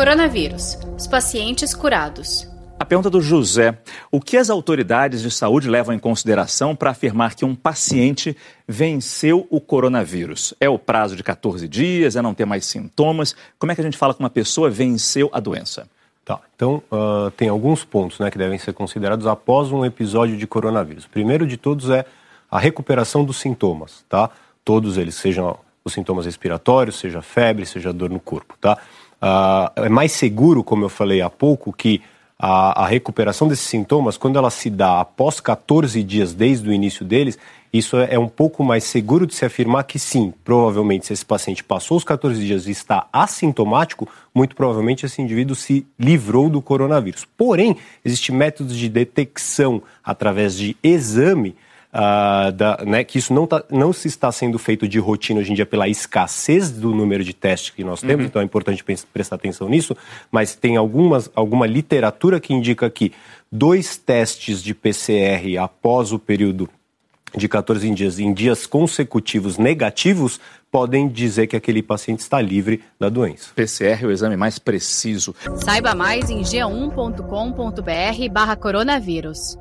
Coronavírus. Os pacientes curados. A pergunta do José: o que as autoridades de saúde levam em consideração para afirmar que um paciente venceu o coronavírus? É o prazo de 14 dias? É não ter mais sintomas? Como é que a gente fala que uma pessoa venceu a doença? Tá, então uh, tem alguns pontos né, que devem ser considerados após um episódio de coronavírus. O primeiro de todos é a recuperação dos sintomas, tá? Todos eles, sejam os sintomas respiratórios, seja febre, seja dor no corpo, tá? Uh, é mais seguro, como eu falei há pouco, que a, a, recuperação desses sintomas, quando ela se dá após 14 dias desde o início deles, isso é, é um pouco mais seguro de se afirmar que sim, provavelmente se esse paciente passou os 14 dias e está assintomático, muito provavelmente esse indivíduo se livrou do coronavírus. Porém, existem métodos de detecção através de exame Uh, da, né, que isso não, tá, não se está sendo feito de rotina hoje em dia pela escassez do número de testes que nós temos, uhum. então é importante prestar atenção nisso, mas tem algumas, alguma literatura que indica que dois testes de PCR após o período de 14 dias, em dias consecutivos negativos, podem dizer que aquele paciente está livre da doença. PCR é o exame mais preciso. Saiba mais em g1.com.br barra coronavírus.